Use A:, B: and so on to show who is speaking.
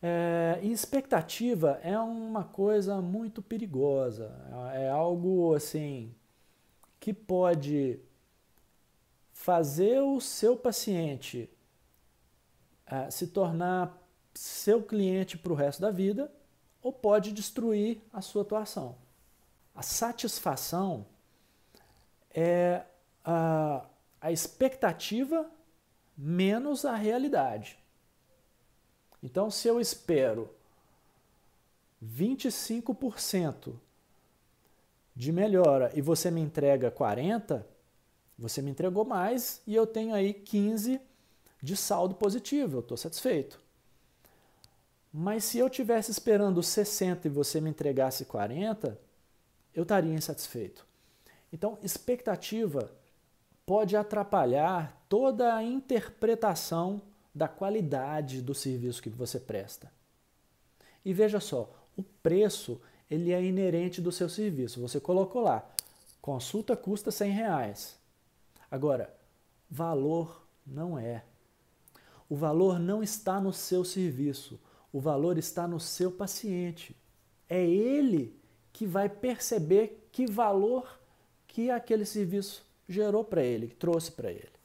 A: É, e expectativa é uma coisa muito perigosa, é algo assim que pode fazer o seu paciente é, se tornar seu cliente para o resto da vida ou pode destruir a sua atuação. A satisfação é a, a expectativa menos a realidade. Então, se eu espero 25% de melhora e você me entrega 40, você me entregou mais e eu tenho aí 15 de saldo positivo, eu estou satisfeito. Mas se eu tivesse esperando 60 e você me entregasse 40, eu estaria insatisfeito. Então, expectativa pode atrapalhar toda a interpretação da qualidade do serviço que você presta. E veja só, o preço ele é inerente do seu serviço. Você colocou lá, consulta custa 100 reais. Agora, valor não é. O valor não está no seu serviço, o valor está no seu paciente. É ele que vai perceber que valor que aquele serviço gerou para ele, que trouxe para ele.